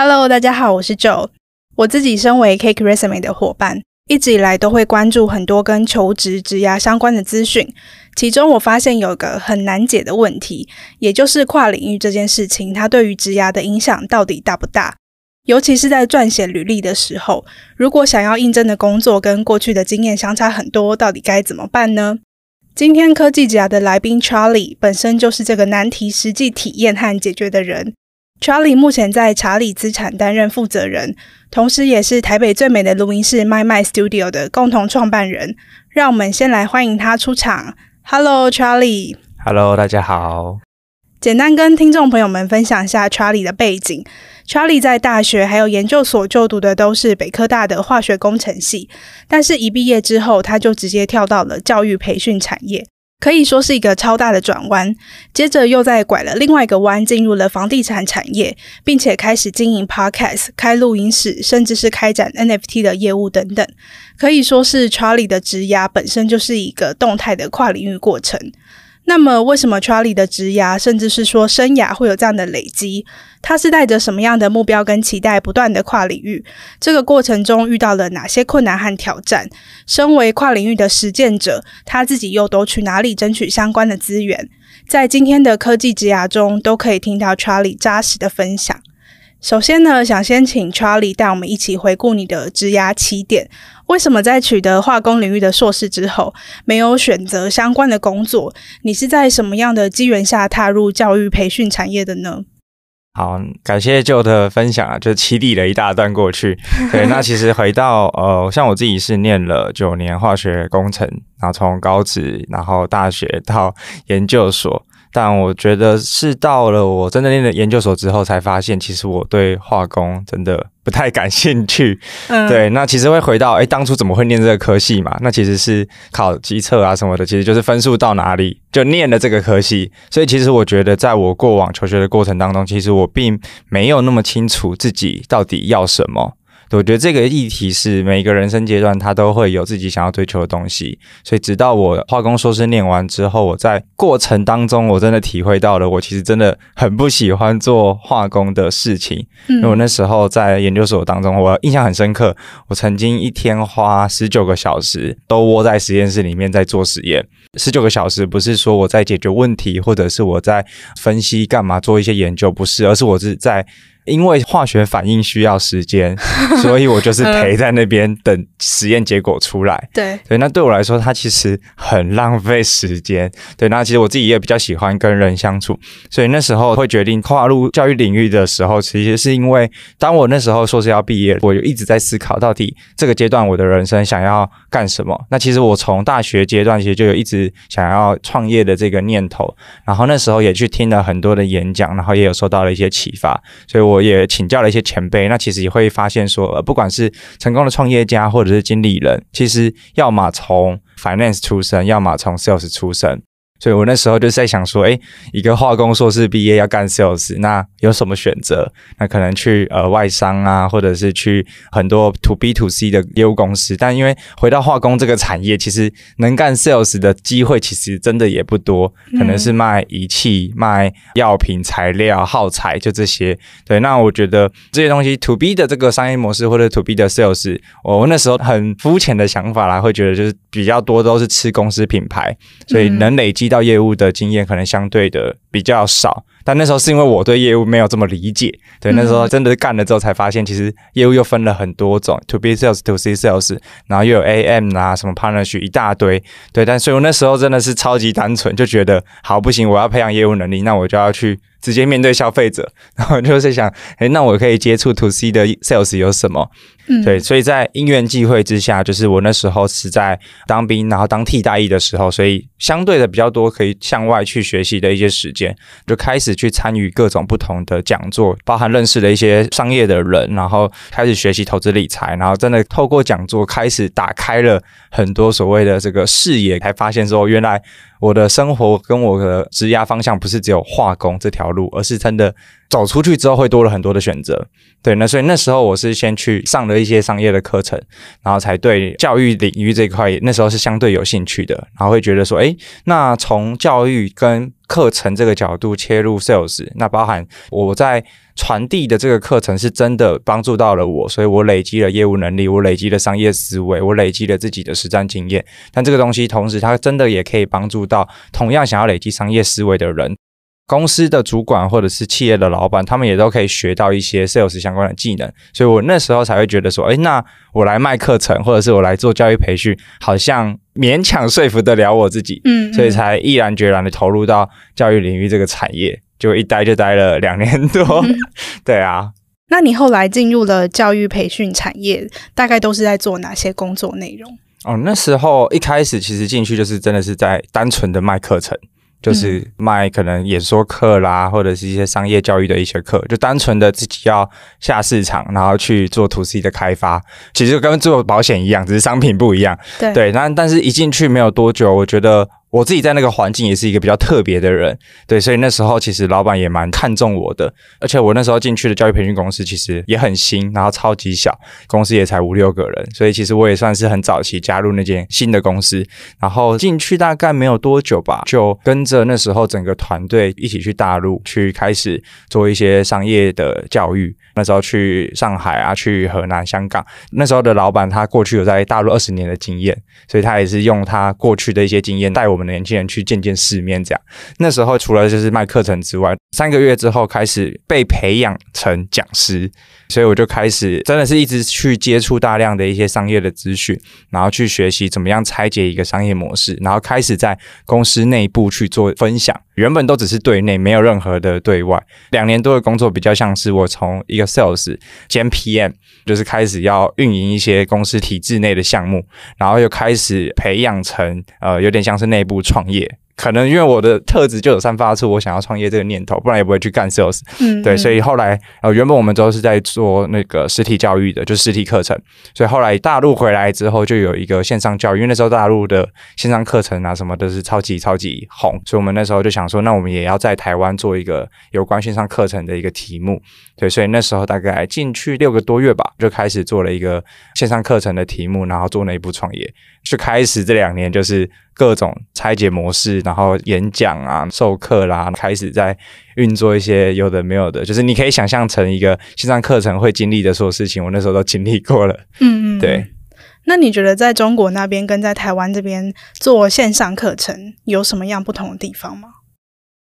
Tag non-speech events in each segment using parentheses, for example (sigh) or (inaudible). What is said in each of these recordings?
Hello，大家好，我是 Joe。我自己身为 CakeResume 的伙伴，一直以来都会关注很多跟求职、职涯相关的资讯。其中我发现有个很难解的问题，也就是跨领域这件事情，它对于职涯的影响到底大不大？尤其是在撰写履历的时候，如果想要应征的工作跟过去的经验相差很多，到底该怎么办呢？今天科技职涯的来宾 Charlie 本身就是这个难题实际体验和解决的人。Charlie 目前在查理资产担任负责人，同时也是台北最美的录音室 MicMind Studio 的共同创办人。让我们先来欢迎他出场。Hello，Charlie。Hello，大家好。简单跟听众朋友们分享一下 Charlie 的背景。Charlie 在大学还有研究所就读的都是北科大的化学工程系，但是一毕业之后，他就直接跳到了教育培训产业。可以说是一个超大的转弯，接着又在拐了另外一个弯，进入了房地产产业，并且开始经营 Podcast、开录音室，甚至是开展 NFT 的业务等等。可以说是 Charlie 的职涯本身就是一个动态的跨领域过程。那么，为什么 Charlie 的职涯，甚至是说生涯会有这样的累积？他是带着什么样的目标跟期待，不断的跨领域？这个过程中遇到了哪些困难和挑战？身为跨领域的实践者，他自己又都去哪里争取相关的资源？在今天的科技职涯中，都可以听到 Charlie 扎实的分享。首先呢，想先请 Charlie 带我们一起回顾你的职涯起点。为什么在取得化工领域的硕士之后，没有选择相关的工作？你是在什么样的机缘下踏入教育培训产业的呢？好，感谢 Joe 的分享啊，就起底了一大段过去。(laughs) 对，那其实回到呃，像我自己是念了九年化学工程，然后从高职，然后大学到研究所。但我觉得是到了我真的念了研究所之后，才发现其实我对化工真的不太感兴趣。嗯，对，那其实会回到哎，当初怎么会念这个科系嘛？那其实是考机测啊什么的，其实就是分数到哪里就念了这个科系。所以其实我觉得，在我过往求学的过程当中，其实我并没有那么清楚自己到底要什么。我觉得这个议题是每一个人生阶段他都会有自己想要追求的东西，所以直到我化工硕士念完之后，我在过程当中我真的体会到了，我其实真的很不喜欢做化工的事情。因为我那时候在研究所当中，我印象很深刻，我曾经一天花十九个小时都窝在实验室里面在做实验。十九个小时不是说我在解决问题，或者是我在分析干嘛做一些研究，不是，而是我是在。因为化学反应需要时间，(laughs) 所以我就是陪在那边等实验结果出来。对对，那对我来说，它其实很浪费时间。对，那其实我自己也比较喜欢跟人相处，所以那时候会决定跨入教育领域的时候，其实是因为当我那时候硕士要毕业，我就一直在思考到底这个阶段我的人生想要干什么。那其实我从大学阶段其实就有一直想要创业的这个念头，然后那时候也去听了很多的演讲，然后也有受到了一些启发，所以我。我也请教了一些前辈，那其实也会发现说，呃，不管是成功的创业家或者是经理人，其实要么从 finance 出身，要么从 sales 出身。所以我那时候就在想说，诶，一个化工硕士毕业要干 sales，那有什么选择？那可能去呃外商啊，或者是去很多 to B to C 的业务公司。但因为回到化工这个产业，其实能干 sales 的机会其实真的也不多，可能是卖仪器、卖药品材料、耗材，就这些。对，那我觉得这些东西 to B 的这个商业模式或者 to B 的 sales，我那时候很肤浅的想法啦，会觉得就是比较多都是吃公司品牌，所以能累积。到业务的经验可能相对的比较少，但那时候是因为我对业务没有这么理解，对，那时候真的干了之后才发现，其实业务又分了很多种，to B sales、to C sales，然后又有 AM 啊，什么 partnership 一大堆，对，但所以我那时候真的是超级单纯，就觉得好不行，我要培养业务能力，那我就要去。直接面对消费者，然后就是想，诶，那我可以接触 to C 的 sales 有什么？嗯，对，所以在因缘际会之下，就是我那时候是在当兵，然后当替代役的时候，所以相对的比较多可以向外去学习的一些时间，就开始去参与各种不同的讲座，包含认识了一些商业的人，然后开始学习投资理财，然后真的透过讲座开始打开了很多所谓的这个视野，才发现说原来。我的生活跟我的职业方向不是只有化工这条路，而是真的走出去之后会多了很多的选择。对，那所以那时候我是先去上了一些商业的课程，然后才对教育领域这一块那时候是相对有兴趣的，然后会觉得说，诶，那从教育跟课程这个角度切入 sales，那包含我在。传递的这个课程是真的帮助到了我，所以我累积了业务能力，我累积了商业思维，我累积了自己的实战经验。但这个东西同时，它真的也可以帮助到同样想要累积商业思维的人，公司的主管或者是企业的老板，他们也都可以学到一些 sales 相关的技能。所以我那时候才会觉得说，哎，那我来卖课程，或者是我来做教育培训，好像勉强说服得了我自己，嗯，嗯，所以才毅然决然的投入到教育领域这个产业。就一待就待了两年多，嗯、(laughs) 对啊。那你后来进入了教育培训产业，大概都是在做哪些工作内容？哦，那时候一开始其实进去就是真的是在单纯的卖课程，就是卖可能演说课啦，或者是一些商业教育的一些课，就单纯的自己要下市场，然后去做 to C 的开发，其实就跟做保险一样，只是商品不一样。对对，但但是一进去没有多久，我觉得。我自己在那个环境也是一个比较特别的人，对，所以那时候其实老板也蛮看重我的，而且我那时候进去的教育培训公司其实也很新，然后超级小，公司也才五六个人，所以其实我也算是很早期加入那间新的公司，然后进去大概没有多久吧，就跟着那时候整个团队一起去大陆去开始做一些商业的教育。那时候去上海啊，去河南、香港。那时候的老板他过去有在大陆二十年的经验，所以他也是用他过去的一些经验带我我们年轻人去见见世面。这样，那时候除了就是卖课程之外，三个月之后开始被培养成讲师。所以我就开始真的是一直去接触大量的一些商业的资讯，然后去学习怎么样拆解一个商业模式，然后开始在公司内部去做分享。原本都只是对内，没有任何的对外。两年多的工作比较像是我从一个 sales 兼 PM，就是开始要运营一些公司体制内的项目，然后又开始培养成呃有点像是内部创业。可能因为我的特质就有散发出我想要创业这个念头，不然也不会去干 sales。嗯，对，所以后来呃，原本我们都是在做那个实体教育的，就实体课程。所以后来大陆回来之后，就有一个线上教育，因为那时候大陆的线上课程啊什么都是超级超级红，所以我们那时候就想说，那我们也要在台湾做一个有关线上课程的一个题目。对，所以那时候大概进去六个多月吧，就开始做了一个线上课程的题目，然后做内部创业。就开始这两年就是各种拆解模式，然后演讲啊、授课啦，开始在运作一些有的没有的，就是你可以想象成一个线上课程会经历的所有事情，我那时候都经历过了。嗯嗯，对。那你觉得在中国那边跟在台湾这边做线上课程有什么样不同的地方吗？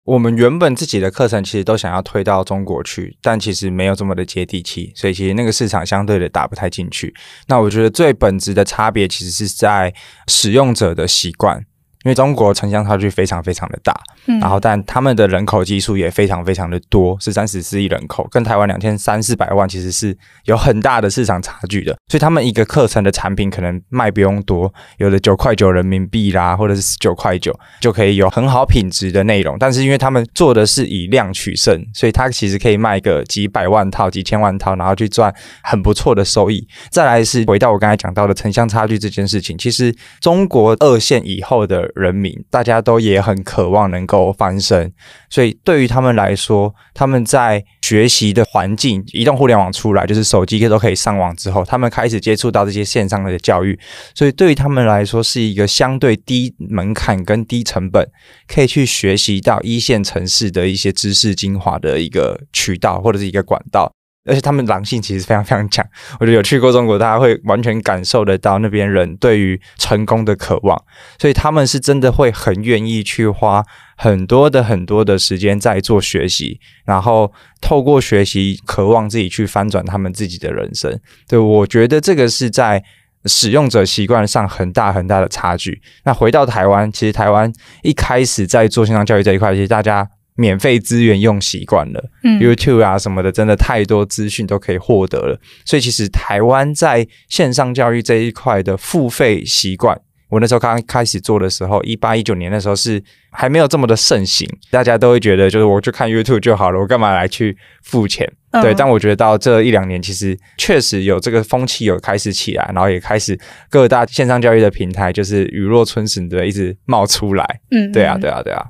我们原本自己的课程其实都想要推到中国去，但其实没有这么的接地气，所以其实那个市场相对的打不太进去。那我觉得最本质的差别其实是在使用者的习惯。因为中国城乡差距非常非常的大，嗯，然后但他们的人口基数也非常非常的多，是三十四亿人口，跟台湾两千三四百万其实是有很大的市场差距的。所以他们一个课程的产品可能卖不用多，有的九块九人民币啦，或者是十九块九就可以有很好品质的内容。但是因为他们做的是以量取胜，所以他其实可以卖个几百万套、几千万套，然后去赚很不错的收益。再来是回到我刚才讲到的城乡差距这件事情，其实中国二线以后的。人民大家都也很渴望能够翻身，所以对于他们来说，他们在学习的环境，移动互联网出来，就是手机都可以上网之后，他们开始接触到这些线上的教育，所以对于他们来说，是一个相对低门槛跟低成本，可以去学习到一线城市的一些知识精华的一个渠道或者是一个管道。而且他们狼性其实非常非常强。我觉得有去过中国，大家会完全感受得到那边人对于成功的渴望，所以他们是真的会很愿意去花很多的很多的时间在做学习，然后透过学习渴望自己去翻转他们自己的人生。对，我觉得这个是在使用者习惯上很大很大的差距。那回到台湾，其实台湾一开始在做线上教育这一块，其实大家。免费资源用习惯了，嗯，YouTube 啊什么的，真的太多资讯都可以获得了。所以其实台湾在线上教育这一块的付费习惯，我那时候刚开始做的时候，一八一九年的时候是还没有这么的盛行，大家都会觉得就是我就看 YouTube 就好了，我干嘛来去付钱？嗯、对，但我觉得到这一两年，其实确实有这个风气有开始起来，然后也开始各大线上教育的平台就是雨落春笋的一直冒出来。嗯，对啊，对啊，对啊。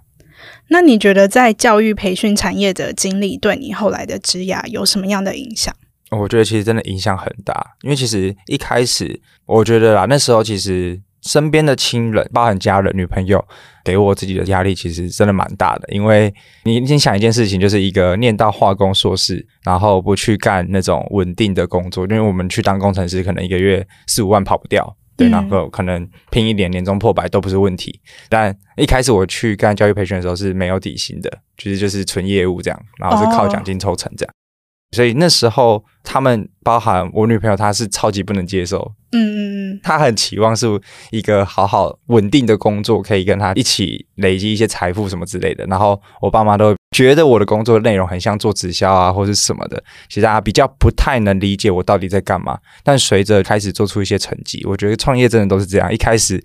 那你觉得在教育培训产业的经历对你后来的职涯有什么样的影响？我觉得其实真的影响很大，因为其实一开始我觉得啦，那时候其实身边的亲人，包含家人、女朋友，给我自己的压力其实真的蛮大的。因为你你想一件事情，就是一个念到化工硕士，然后不去干那种稳定的工作，因为我们去当工程师，可能一个月四五万跑不掉。对，然后可能拼一点，年终破百都不是问题。但一开始我去干教育培训的时候是没有底薪的，其实就是纯业务这样，然后是靠奖金抽成这样。Oh. 所以那时候他们包含我女朋友，她是超级不能接受。嗯嗯嗯，她很期望是一个好好稳定的工作，可以跟她一起累积一些财富什么之类的。然后我爸妈都觉得我的工作内容很像做直销啊，或是什么的，其实大家比较不太能理解我到底在干嘛。但随着开始做出一些成绩，我觉得创业真的都是这样，一开始。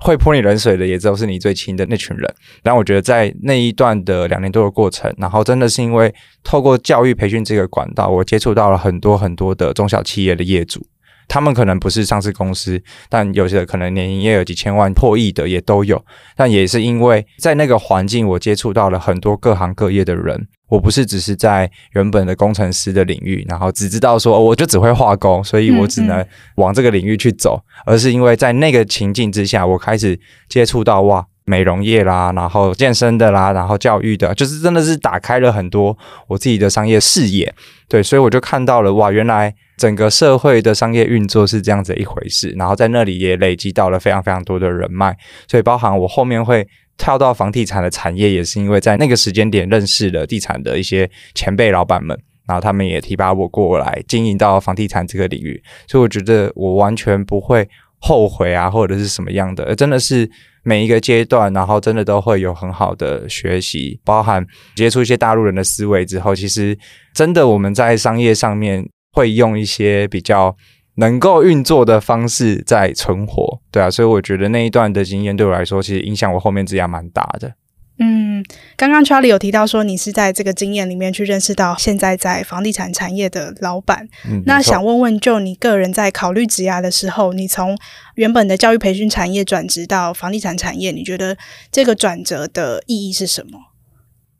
会泼你冷水的，也都是你最亲的那群人。然后我觉得在那一段的两年多的过程，然后真的是因为透过教育培训这个管道，我接触到了很多很多的中小企业的业主。他们可能不是上市公司，但有些可能年营业额几千万、破亿的也都有。但也是因为在那个环境，我接触到了很多各行各业的人。我不是只是在原本的工程师的领域，然后只知道说我就只会化工，所以我只能往这个领域去走。而是因为在那个情境之下，我开始接触到哇，美容业啦，然后健身的啦，然后教育的，就是真的是打开了很多我自己的商业视野。对，所以我就看到了哇，原来整个社会的商业运作是这样子一回事。然后在那里也累积到了非常非常多的人脉，所以包含我后面会跳到房地产的产业，也是因为在那个时间点认识了地产的一些前辈老板们，然后他们也提拔我过来经营到房地产这个领域。所以我觉得我完全不会后悔啊，或者是什么样的，真的是。每一个阶段，然后真的都会有很好的学习，包含接触一些大陆人的思维之后，其实真的我们在商业上面会用一些比较能够运作的方式在存活，对啊，所以我觉得那一段的经验对我来说，其实影响我后面职业蛮大的。嗯，刚刚 Charlie 有提到说，你是在这个经验里面去认识到现在在房地产产业的老板。嗯，那想问问，就你个人在考虑职涯的时候，你从原本的教育培训产业转职到房地产产业，你觉得这个转折的意义是什么？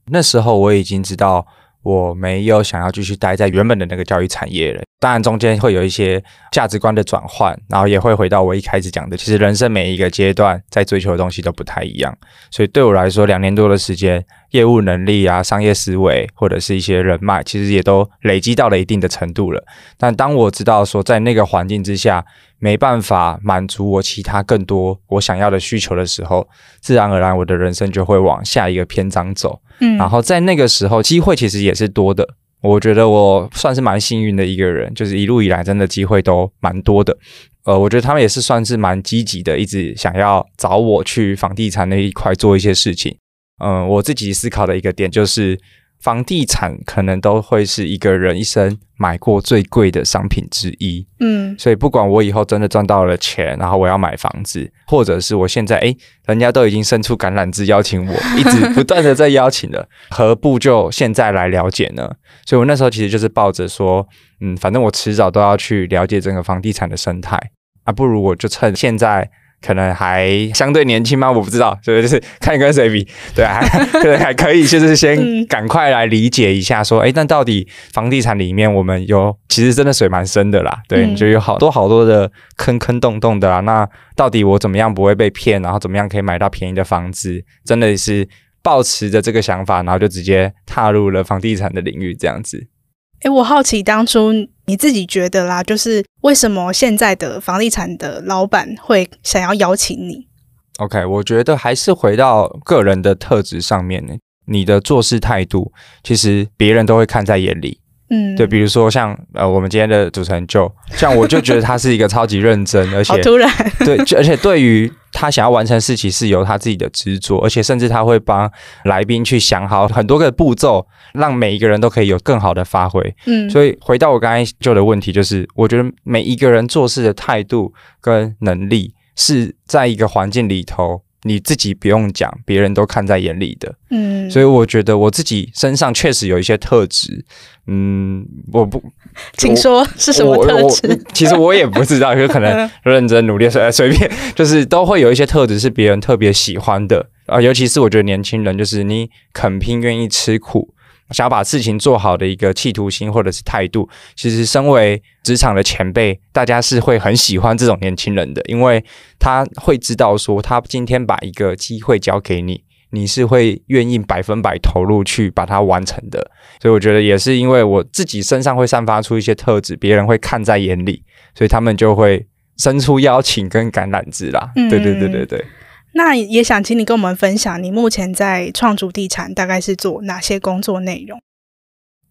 那时候我已经知道。我没有想要继续待在原本的那个教育产业了，当然中间会有一些价值观的转换，然后也会回到我一开始讲的，其实人生每一个阶段在追求的东西都不太一样，所以对我来说，两年多的时间，业务能力啊、商业思维或者是一些人脉，其实也都累积到了一定的程度了。但当我知道说在那个环境之下，没办法满足我其他更多我想要的需求的时候，自然而然我的人生就会往下一个篇章走。嗯，然后在那个时候，机会其实也是多的。我觉得我算是蛮幸运的一个人，就是一路以来真的机会都蛮多的。呃，我觉得他们也是算是蛮积极的，一直想要找我去房地产那一块做一些事情。嗯，我自己思考的一个点就是。房地产可能都会是一个人一生买过最贵的商品之一，嗯，所以不管我以后真的赚到了钱，然后我要买房子，或者是我现在诶，人家都已经伸出橄榄枝邀请我，一直不断的在邀请了，何不就现在来了解呢？所以我那时候其实就是抱着说，嗯，反正我迟早都要去了解整个房地产的生态，啊，不如我就趁现在。可能还相对年轻吗？我不知道，所以就是看你跟谁比，对啊，对，(laughs) 还可以，就是先赶快来理解一下，说，哎、欸，那到底房地产里面我们有，其实真的水蛮深的啦，对，就有好多好多的坑坑洞洞的啦。那到底我怎么样不会被骗，然后怎么样可以买到便宜的房子？真的是抱持着这个想法，然后就直接踏入了房地产的领域，这样子。诶，我好奇当初你自己觉得啦，就是为什么现在的房地产的老板会想要邀请你？OK，我觉得还是回到个人的特质上面呢。你的做事态度，其实别人都会看在眼里。嗯，对，比如说像呃，我们今天的主持人就，像我就觉得他是一个超级认真，而 (laughs) 且好突然，对，而且对于他想要完成事情是有他自己的执着，而且甚至他会帮来宾去想好很多个步骤，让每一个人都可以有更好的发挥。嗯，所以回到我刚才就的问题，就是我觉得每一个人做事的态度跟能力是在一个环境里头。你自己不用讲，别人都看在眼里的。嗯，所以我觉得我自己身上确实有一些特质。嗯，我不，请说是什么特质？其实我也不知道，有可能认真努力，随 (laughs) 随便，就是都会有一些特质是别人特别喜欢的啊。尤其是我觉得年轻人，就是你肯拼，愿意吃苦。想要把事情做好的一个企图心或者是态度，其实身为职场的前辈，大家是会很喜欢这种年轻人的，因为他会知道说，他今天把一个机会交给你，你是会愿意百分百投入去把它完成的。所以我觉得也是因为我自己身上会散发出一些特质，别人会看在眼里，所以他们就会伸出邀请跟橄榄枝啦。对对对对对。那也想请你跟我们分享，你目前在创筑地产大概是做哪些工作内容？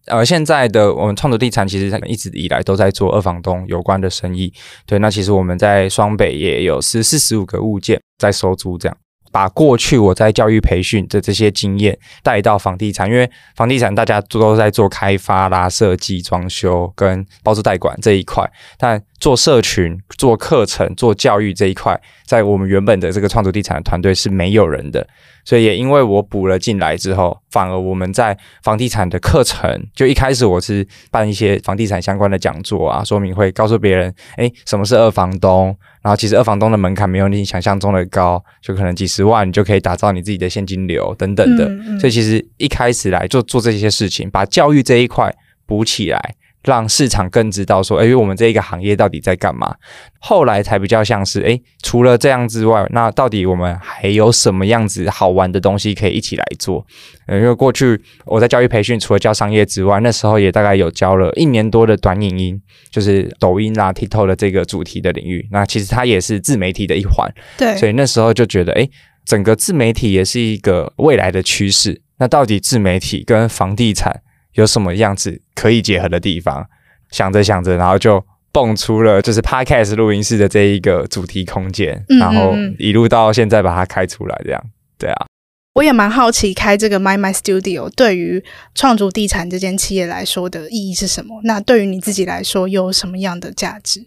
呃，现在的我们创筑地产其实一直以来都在做二房东有关的生意。对，那其实我们在双北也有十四十五个物件在收租，这样。把过去我在教育培训的这些经验带到房地产，因为房地产大家都在做开发啦、设计、装修跟包租代管这一块，但做社群、做课程、做教育这一块，在我们原本的这个创作地产的团队是没有人的。所以也因为我补了进来之后，反而我们在房地产的课程，就一开始我是办一些房地产相关的讲座啊、说明会，告诉别人，诶，什么是二房东？然后其实二房东的门槛没有你想象中的高，就可能几十万你就可以打造你自己的现金流等等的。嗯嗯。所以其实一开始来做做这些事情，把教育这一块补起来。让市场更知道说，哎，我们这一个行业到底在干嘛？后来才比较像是，哎，除了这样之外，那到底我们还有什么样子好玩的东西可以一起来做？因为过去我在教育培训，除了教商业之外，那时候也大概有教了一年多的短影音，就是抖音啊、TikTok 的这个主题的领域。那其实它也是自媒体的一环，对。所以那时候就觉得，哎，整个自媒体也是一个未来的趋势。那到底自媒体跟房地产？有什么样子可以结合的地方？想着想着，然后就蹦出了就是 Podcast 录音室的这一个主题空间，然后一路到现在把它开出来，这样对啊。我也蛮好奇，开这个 My My Studio 对于创竹地产这间企业来说的意义是什么？那对于你自己来说，又有什么样的价值？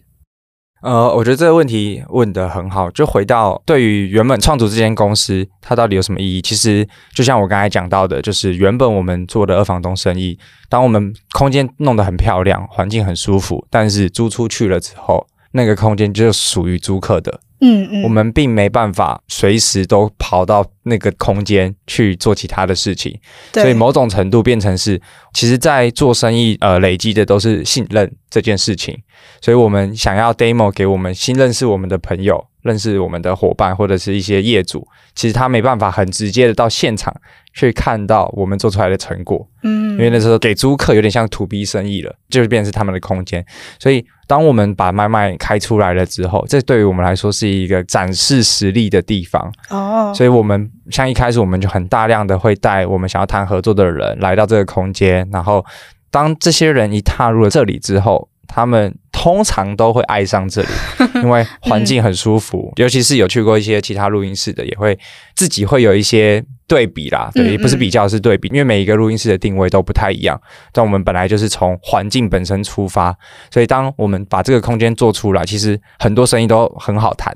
呃，我觉得这个问题问得很好。就回到对于原本创组这间公司，它到底有什么意义？其实就像我刚才讲到的，就是原本我们做的二房东生意，当我们空间弄得很漂亮，环境很舒服，但是租出去了之后，那个空间就属于租客的。嗯嗯，我们并没办法随时都跑到那个空间去做其他的事情，所以某种程度变成是，其实，在做生意，呃，累积的都是信任这件事情。所以我们想要 demo 给我们新认识我们的朋友，认识我们的伙伴或者是一些业主，其实他没办法很直接的到现场去看到我们做出来的成果。嗯，因为那时候给租客有点像 to B 生意了，就是变成是他们的空间，所以。当我们把麦麦开出来了之后，这对于我们来说是一个展示实力的地方哦。所以，我们像一开始我们就很大量的会带我们想要谈合作的人来到这个空间，然后当这些人一踏入了这里之后，他们通常都会爱上这里，(laughs) 因为环境很舒服。嗯、尤其是有去过一些其他录音室的，也会自己会有一些对比啦。对，也不是比较，是对比，因为每一个录音室的定位都不太一样。但我们本来就是从环境本身出发，所以当我们把这个空间做出来，其实很多生意都很好谈。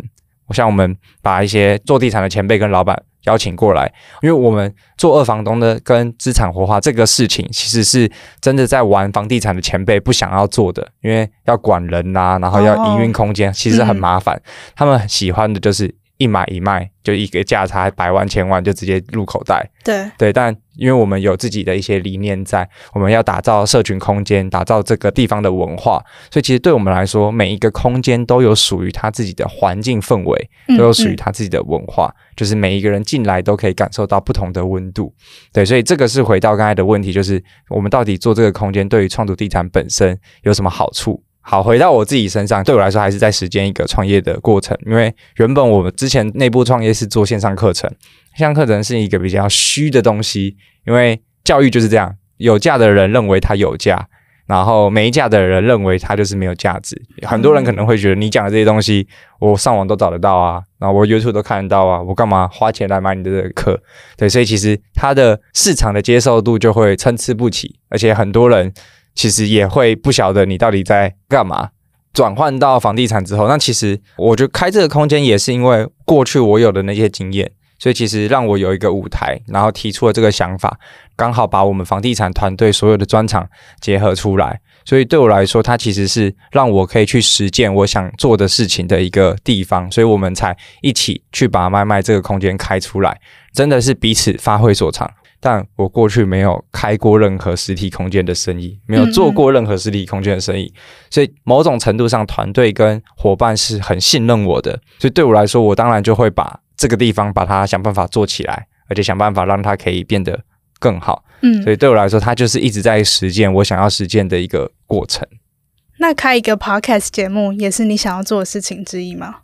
像我们把一些做地产的前辈跟老板。邀请过来，因为我们做二房东的跟资产活化这个事情，其实是真的在玩房地产的前辈不想要做的，因为要管人呐、啊，然后要营运空间，其实很麻烦。他们喜欢的就是一买一卖，就一个价差百万千万就直接入口袋。对对，但因为我们有自己的一些理念在，我们要打造社群空间，打造这个地方的文化，所以其实对我们来说，每一个空间都有属于它自己的环境氛围，都有属于它自己的文化，嗯嗯，就是每一个人进来都可以感受到不同的温度。对，所以这个是回到刚才的问题，就是我们到底做这个空间对于创读地产本身有什么好处？好，回到我自己身上，对我来说还是在实践一个创业的过程。因为原本我们之前内部创业是做线上课程，线上课程是一个比较虚的东西。因为教育就是这样，有价的人认为它有价，然后没价的人认为它就是没有价值。很多人可能会觉得你讲的这些东西，我上网都找得到啊，然后我 YouTube 都看得到啊，我干嘛花钱来买你的这个课？对，所以其实它的市场的接受度就会参差不齐，而且很多人。其实也会不晓得你到底在干嘛。转换到房地产之后，那其实我觉得开这个空间也是因为过去我有的那些经验，所以其实让我有一个舞台，然后提出了这个想法，刚好把我们房地产团队所有的专长结合出来。所以对我来说，它其实是让我可以去实践我想做的事情的一个地方，所以我们才一起去把麦麦这个空间开出来，真的是彼此发挥所长。但我过去没有开过任何实体空间的生意，没有做过任何实体空间的生意，所以某种程度上，团队跟伙伴是很信任我的。所以对我来说，我当然就会把这个地方把它想办法做起来，而且想办法让它可以变得更好。嗯，所以对我来说，它就是一直在实践我想要实践的一个过程。那开一个 podcast 节目也是你想要做的事情之一吗？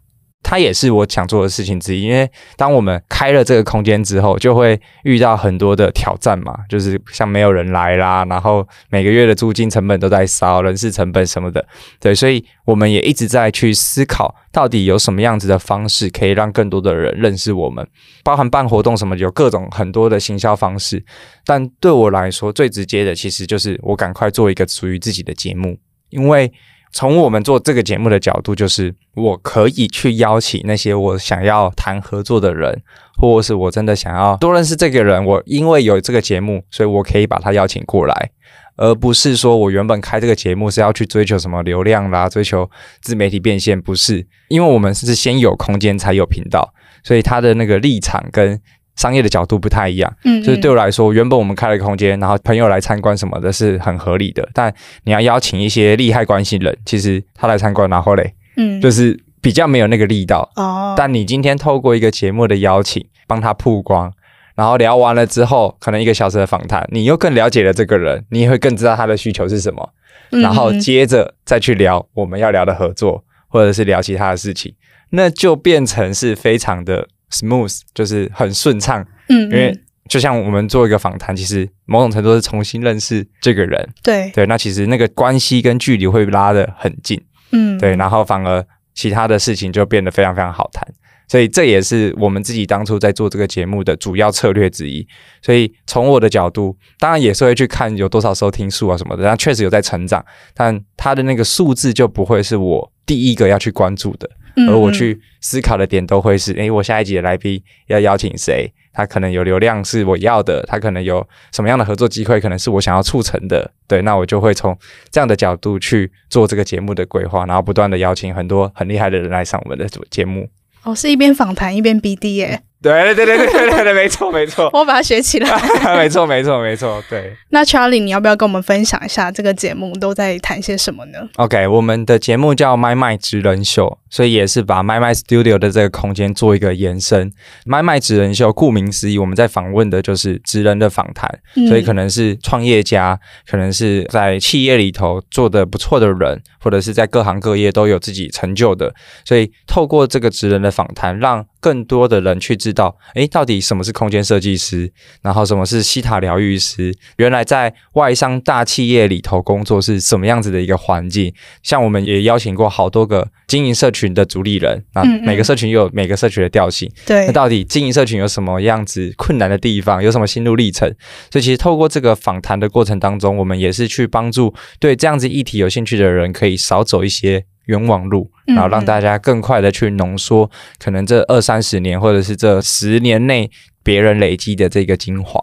它也是我想做的事情之一，因为当我们开了这个空间之后，就会遇到很多的挑战嘛，就是像没有人来啦，然后每个月的租金成本都在烧，人事成本什么的，对，所以我们也一直在去思考，到底有什么样子的方式可以让更多的人认识我们，包含办活动什么，有各种很多的行销方式，但对我来说最直接的，其实就是我赶快做一个属于自己的节目，因为。从我们做这个节目的角度，就是我可以去邀请那些我想要谈合作的人，或者是我真的想要多认识这个人。我因为有这个节目，所以我可以把他邀请过来，而不是说我原本开这个节目是要去追求什么流量啦，追求自媒体变现，不是。因为我们是先有空间才有频道，所以他的那个立场跟。商业的角度不太一样，嗯，就是对我来说，原本我们开了一个空间，然后朋友来参观什么的，是很合理的。但你要邀请一些利害关系人，其实他来参观，然后嘞，嗯，就是比较没有那个力道哦。但你今天透过一个节目的邀请，帮他曝光，然后聊完了之后，可能一个小时的访谈，你又更了解了这个人，你也会更知道他的需求是什么，然后接着再去聊我们要聊的合作，或者是聊其他的事情，那就变成是非常的。Smooth 就是很顺畅，嗯，嗯，因为就像我们做一个访谈，其实某种程度是重新认识这个人，对。对，那其实那个关系跟距离会拉得很近，嗯，对，然后反而其他的事情就变得非常非常好谈，所以这也是我们自己当初在做这个节目的主要策略之一。所以从我的角度，当然也是会去看有多少收听数啊什么的，但确实有在成长，但它的那个数字就不会是我第一个要去关注的。而我去思考的点都会是：诶，我下一集的来宾要邀请谁？他可能有流量是我要的，他可能有什么样的合作机会，可能是我想要促成的。对，那我就会从这样的角度去做这个节目的规划，然后不断的邀请很多很厉害的人来上我们的节目。哦，是一边访谈一边 BD 耶。对对对对对对对，没错没错，我把它学起来。(laughs) 没错没错没错，对。那 Charlie，你要不要跟我们分享一下这个节目都在谈些什么呢？OK，我们的节目叫 My My 职人秀，所以也是把 My My Studio 的这个空间做一个延伸。My My 职人秀，顾名思义，我们在访问的就是职人的访谈，所以可能是创业家，可能是在企业里头做得不错的人，或者是在各行各业都有自己成就的。所以透过这个职人的访谈，让更多的人去知道，诶，到底什么是空间设计师，然后什么是西塔疗愈师？原来在外商大企业里头工作是什么样子的一个环境？像我们也邀请过好多个经营社群的主理人，那每个社群又有每个社群的调性。对、嗯嗯，那到底经营社群有什么样子困难的地方？有什么心路历程？所以其实透过这个访谈的过程当中，我们也是去帮助对这样子议题有兴趣的人，可以少走一些。冤枉路，然后让大家更快的去浓缩，可能这二三十年或者是这十年内别人累积的这个精华。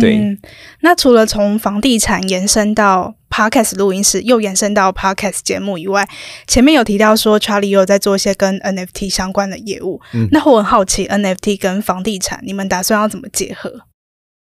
对、嗯，那除了从房地产延伸到 Podcast 录音室，又延伸到 Podcast 节目以外，前面有提到说 Charlie 又有在做一些跟 NFT 相关的业务。嗯，那我很好奇，NFT 跟房地产，你们打算要怎么结合？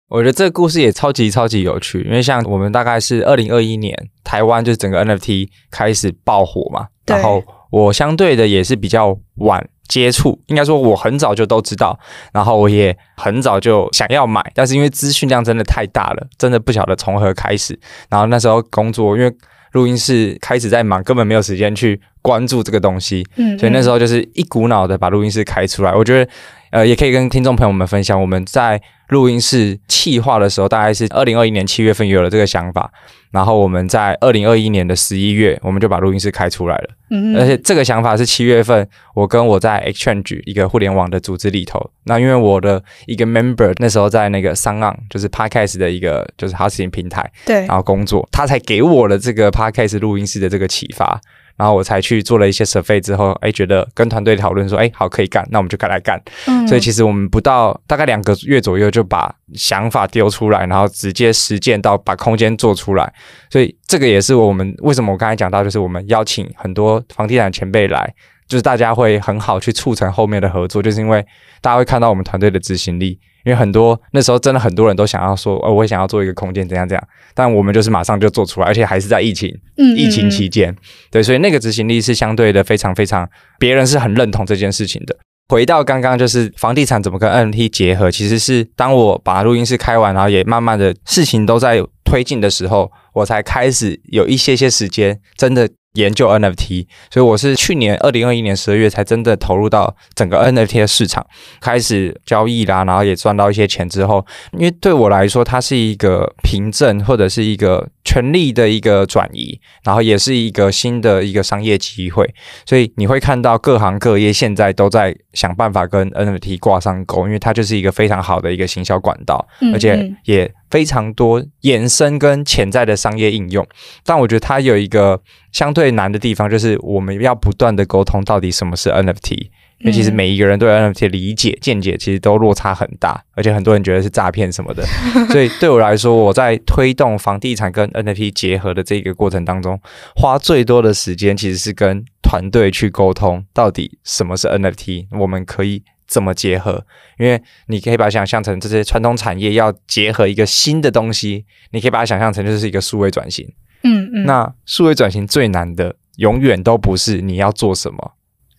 我觉得这个故事也超级超级有趣，因为像我们大概是二零二一年，台湾就是整个 NFT 开始爆火嘛，然后我相对的也是比较晚接触，应该说我很早就都知道，然后我也很早就想要买，但是因为资讯量真的太大了，真的不晓得从何开始。然后那时候工作，因为录音室开始在忙，根本没有时间去关注这个东西，嗯，所以那时候就是一股脑的把录音室开出来。我觉得。呃，也可以跟听众朋友们分享，我们在录音室企划的时候，大概是二零二一年七月份有了这个想法，然后我们在二零二一年的十一月，我们就把录音室开出来了。嗯，而且这个想法是七月份，我跟我在 Exchange 一个互联网的组织里头，那因为我的一个 member 那时候在那个 SoundOn 就是 Podcast 的一个就是 hosting 平台，对，然后工作，他才给我了这个 Podcast 录音室的这个启发。然后我才去做了一些 survey 之后，哎，觉得跟团队讨论说，哎，好，可以干，那我们就该来干。嗯，所以其实我们不到大概两个月左右就把想法丢出来，然后直接实践到把空间做出来。所以这个也是我们为什么我刚才讲到，就是我们邀请很多房地产前辈来，就是大家会很好去促成后面的合作，就是因为大家会看到我们团队的执行力。因为很多那时候真的很多人都想要说，哦，我也想要做一个空间，怎样怎样，但我们就是马上就做出来，而且还是在疫情，嗯嗯嗯疫情期间，对，所以那个执行力是相对的非常非常，别人是很认同这件事情的。回到刚刚就是房地产怎么跟 NFT 结合，其实是当我把录音室开完，然后也慢慢的事情都在推进的时候，我才开始有一些些时间真的。研究 NFT，所以我是去年二零二一年十二月才真的投入到整个 NFT 的市场，开始交易啦，然后也赚到一些钱之后，因为对我来说，它是一个凭证或者是一个权力的一个转移，然后也是一个新的一个商业机会，所以你会看到各行各业现在都在想办法跟 NFT 挂上钩，因为它就是一个非常好的一个行销管道，而且也。非常多延伸跟潜在的商业应用，但我觉得它有一个相对难的地方，就是我们要不断的沟通到底什么是 NFT，因为其实每一个人对 NFT 的理解见解其实都落差很大，而且很多人觉得是诈骗什么的，(laughs) 所以对我来说，我在推动房地产跟 NFT 结合的这个过程当中，花最多的时间其实是跟团队去沟通到底什么是 NFT，我们可以。怎么结合？因为你可以把它想象成这些传统产业要结合一个新的东西，你可以把它想象成就是一个数位转型。嗯嗯。那数位转型最难的，永远都不是你要做什么，人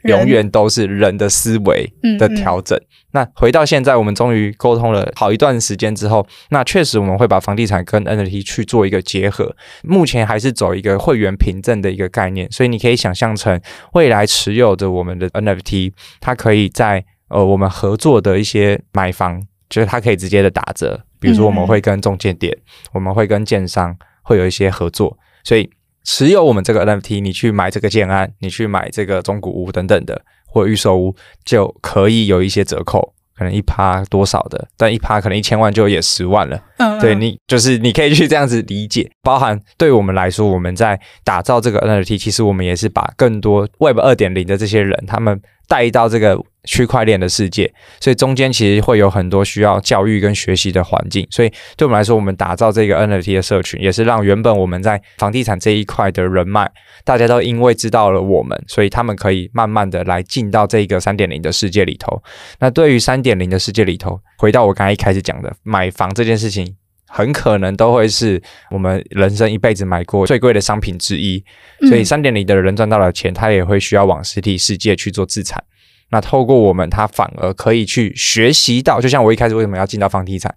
永远都是人的思维的调整。嗯嗯。那回到现在，我们终于沟通了好一段时间之后，那确实我们会把房地产跟 NFT 去做一个结合。目前还是走一个会员凭证的一个概念，所以你可以想象成未来持有着我们的 NFT，它可以在呃，我们合作的一些买房，就是它可以直接的打折。比如说，我们会跟中介店，嗯、我们会跟建商会有一些合作，所以持有我们这个 NFT，你去买这个建安，你去买这个中古屋等等的，或预售屋，就可以有一些折扣，可能一趴多少的，但一趴可能一千万就也十万了。嗯，嗯，对你就是你可以去这样子理解，包含对我们来说，我们在打造这个 NFT，其实我们也是把更多 Web 二点零的这些人，他们。带到这个区块链的世界，所以中间其实会有很多需要教育跟学习的环境。所以对我们来说，我们打造这个 NFT 的社群，也是让原本我们在房地产这一块的人脉，大家都因为知道了我们，所以他们可以慢慢的来进到这个三点零的世界里头。那对于三点零的世界里头，回到我刚才一开始讲的买房这件事情，很可能都会是我们人生一辈子买过最贵的商品之一，所以三点零的人赚到了钱，他也会需要往实体世界去做资产。那透过我们，他反而可以去学习到，就像我一开始为什么要进到房地产？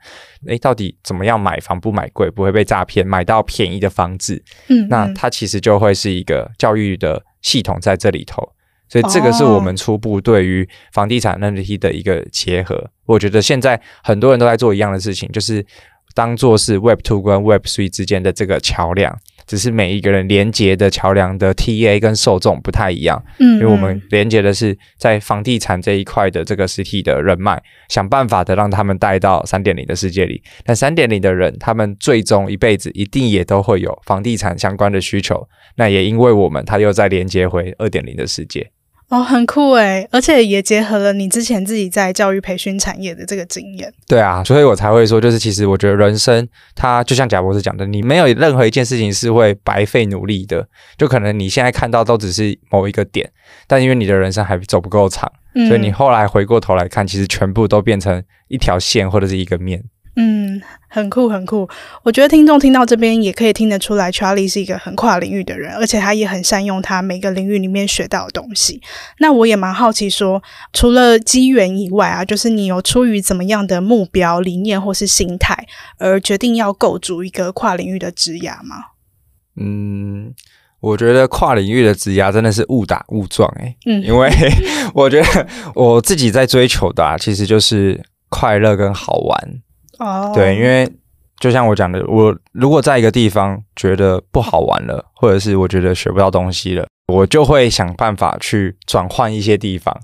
诶，到底怎么样买房不买贵，不会被诈骗，买到便宜的房子？嗯，那它其实就会是一个教育的系统在这里头。所以这个是我们初步对于房地产 NFT 的一个结合。我觉得现在很多人都在做一样的事情，就是。当做是 Web Two 跟 Web Three 之间的这个桥梁，只是每一个人连接的桥梁的 TA 跟受众不太一样。嗯，因为我们连接的是在房地产这一块的这个实体的人脉，想办法的让他们带到三点零的世界里。但三点零的人，他们最终一辈子一定也都会有房地产相关的需求。那也因为我们，他又再连接回二点零的世界。哦，很酷诶，而且也结合了你之前自己在教育培训产业的这个经验。对啊，所以我才会说，就是其实我觉得人生它就像贾博士讲的，你没有任何一件事情是会白费努力的。就可能你现在看到都只是某一个点，但因为你的人生还走不够长，嗯，所以你后来回过头来看，其实全部都变成一条线或者是一个面。嗯，很酷很酷。我觉得听众听到这边也可以听得出来，Charlie 是一个很跨领域的人，而且他也很善用他每个领域里面学到的东西。那我也蛮好奇说，除了机缘以外啊，就是你有出于怎么样的目标、理念或是心态，而决定要构筑一个跨领域的职涯吗？嗯，我觉得跨领域的职涯真的是误打误撞诶、欸。嗯，因为 (laughs) 我觉得我自己在追求的啊，其实就是快乐跟好玩。哦对，因为就像我讲的，我如果在一个地方觉得不好玩了，或者是我觉得学不到东西了，我就会想办法去转换一些地方。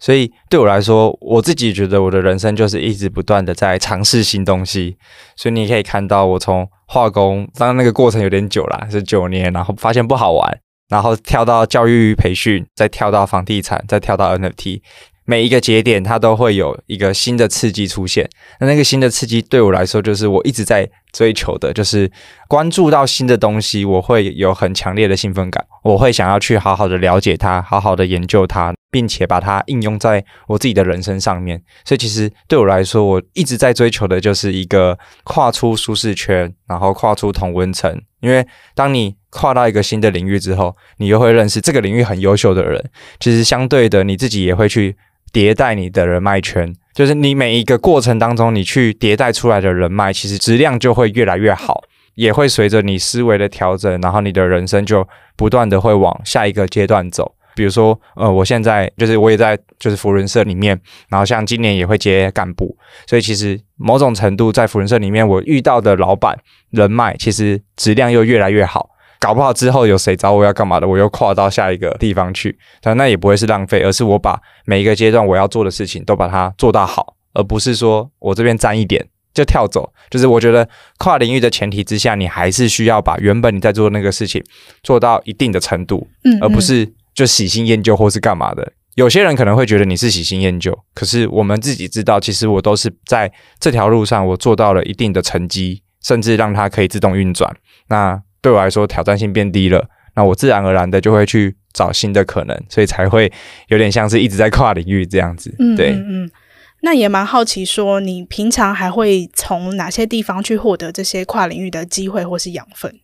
所以对我来说，我自己觉得我的人生就是一直不断的在尝试新东西。所以你可以看到，我从化工，当然那个过程有点久了，是九年，然后发现不好玩，然后跳到教育培训，再跳到房地产，再跳到 NFT。每一个节点，它都会有一个新的刺激出现。那那个新的刺激对我来说，就是我一直在追求的，就是关注到新的东西，我会有很强烈的兴奋感。我会想要去好好的了解它，好好的研究它，并且把它应用在我自己的人生上面。所以，其实对我来说，我一直在追求的就是一个跨出舒适圈，然后跨出同温层。因为当你跨到一个新的领域之后，你又会认识这个领域很优秀的人。其实，相对的，你自己也会去。迭代你的人脉圈，就是你每一个过程当中，你去迭代出来的人脉，其实质量就会越来越好，也会随着你思维的调整，然后你的人生就不断的会往下一个阶段走。比如说，呃，我现在就是我也在就是福人社里面，然后像今年也会接干部，所以其实某种程度在福人社里面，我遇到的老板人脉，其实质量又越来越好。搞不好之后有谁找我要干嘛的，我又跨到下一个地方去，但那也不会是浪费，而是我把每一个阶段我要做的事情都把它做到好，而不是说我这边沾一点就跳走。就是我觉得跨领域的前提之下，你还是需要把原本你在做的那个事情做到一定的程度，嗯，而不是就喜新厌旧或是干嘛的。有些人可能会觉得你是喜新厌旧，可是我们自己知道，其实我都是在这条路上我做到了一定的成绩，甚至让它可以自动运转。那对我来说，挑战性变低了，那我自然而然的就会去找新的可能，所以才会有点像是一直在跨领域这样子。对，嗯，嗯，嗯，那也蛮好奇，说你平常还会从哪些地方去获得这些跨领域的机会或是养分？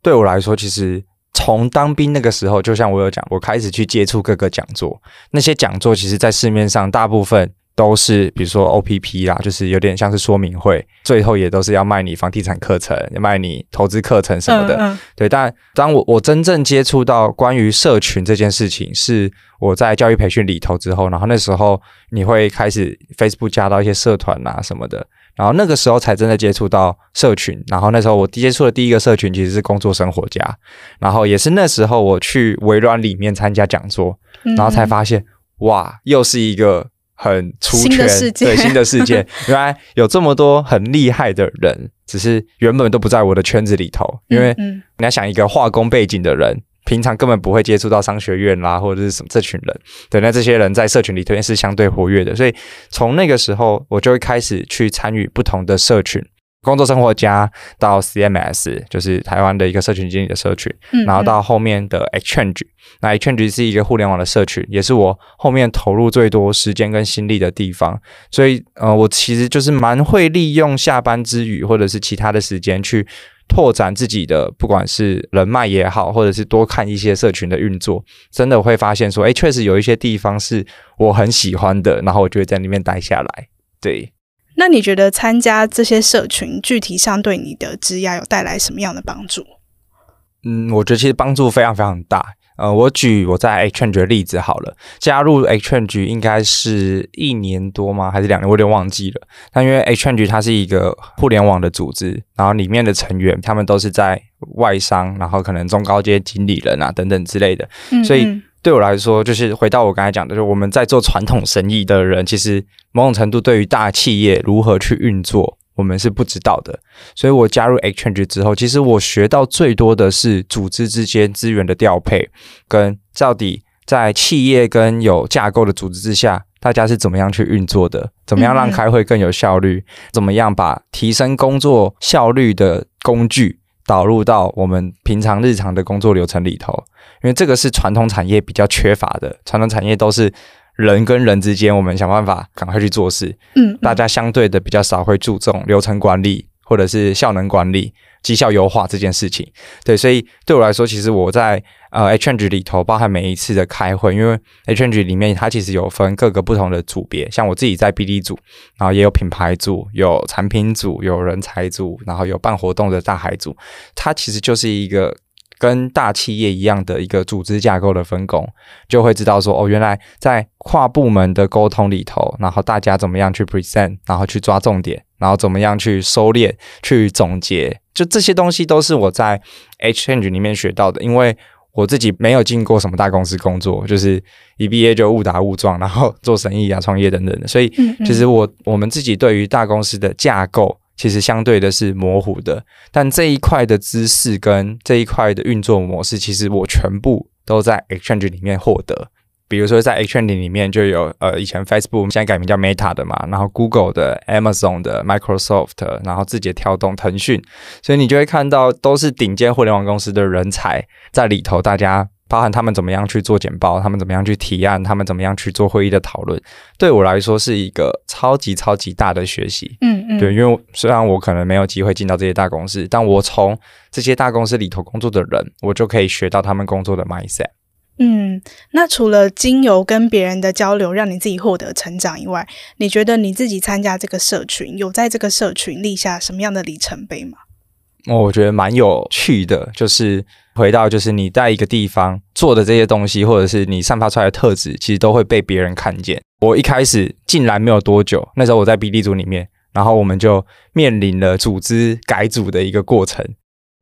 对我来说，其实从当兵那个时候，就像我有讲，我开始去接触各个讲座，那些讲座其实在市面上大部分。都是比如说 OPP 啦，就是有点像是说明会，最后也都是要卖你房地产课程，卖你投资课程什么的。嗯嗯、对，但当我我真正接触到关于社群这件事情，是我在教育培训里头之后，然后那时候你会开始 Facebook 加到一些社团啊什么的，然后那个时候才真的接触到社群。然后那时候我接触的第一个社群其实是工作生活家，然后也是那时候我去微软里面参加讲座，然后才发现、嗯、哇，又是一个。很出圈，对新的世界，(laughs) 原来有这么多很厉害的人，只是原本都不在我的圈子里头。因为你要想一个化工背景的人，平常根本不会接触到商学院啦，或者是什么这群人。对，那这些人在社群里头也是相对活跃的，所以从那个时候，我就会开始去参与不同的社群。工作生活家到 CMS，就是台湾的一个社群经理的社群，嗯嗯，然后到后面的 Exchange，那 Exchange 是一个互联网的社群，也是我后面投入最多时间跟心力的地方。所以，呃，我其实就是蛮会利用下班之余或者是其他的时间去拓展自己的，不管是人脉也好，或者是多看一些社群的运作，真的会发现说，哎，确实有一些地方是我很喜欢的，然后我就会在里面待下来。对。那你觉得参加这些社群，具体上对你的职涯有带来什么样的帮助？嗯，我觉得其实帮助非常非常大。呃，我举我在 Exchange 的例子好了，加入 Exchange 应该是一年多吗？还是两年？我有点忘记了。但因为 Exchange 它是一个互联网的组织，然后里面的成员他们都是在外商，然后可能中高阶经理人啊等等之类的，嗯嗯，所以。对我来说，就是回到我刚才讲的，就是我们在做传统生意的人，其实某种程度对于大企业如何去运作，我们是不知道的。所以我加入 Exchange 之后，其实我学到最多的是组织之间资源的调配，跟到底在企业跟有架构的组织之下，大家是怎么样去运作的？怎么样让开会更有效率？嗯、怎么样把提升工作效率的工具导入到我们平常日常的工作流程里头？因为这个是传统产业比较缺乏的，传统产业都是人跟人之间，我们想办法赶快去做事。嗯，大家相对的比较少会注重流程管理或者是效能管理。绩效优化这件事情，对，所以对我来说，其实我在呃 H&G 里头，包含每一次的开会，因为 H&G 里面它其实有分各个不同的组别，像我自己在 BD 组，然后也有品牌组、有产品组、有人才组，然后有办活动的大海组，它其实就是一个。跟大企业一样的一个组织架构的分工，就会知道说，哦，原来在跨部门的沟通里头，然后大家怎么样去 present，然后去抓重点，然后怎么样去收敛、去总结，就这些东西都是我在 H change 里面学到的。因为我自己没有进过什么大公司工作，就是一毕业就误打误撞，然后做生意啊、创业等等的，所以其实我我们自己对于大公司的架构。其实相对的是模糊的，但这一块的知识跟这一块的运作模式，其实我全部都在 Exchange 里面获得。比如说在 Exchange 里面就有呃以前 Facebook 现在改名叫 Meta 的嘛，然后 Google 的、Amazon 的、Microsoft，然后字节跳动、腾讯，所以你就会看到都是顶尖互联网公司的人才在里头，大家。包含他们怎么样去做简报，他们怎么样去提案，他们怎么样去做会议的讨论，对我来说是一个超级超级大的学习。嗯嗯，对，因为虽然我可能没有机会进到这些大公司，但我从这些大公司里头工作的人，我就可以学到他们工作的 mindset。嗯，那除了经由跟别人的交流让你自己获得成长以外，你觉得你自己参加这个社群，有在这个社群立下什么样的里程碑吗？我觉得蛮有趣的，就是。回到就是你在一个地方做的这些东西，或者是你散发出来的特质，其实都会被别人看见。我一开始进来没有多久，那时候我在 BD 组里面，然后我们就面临了组织改组的一个过程。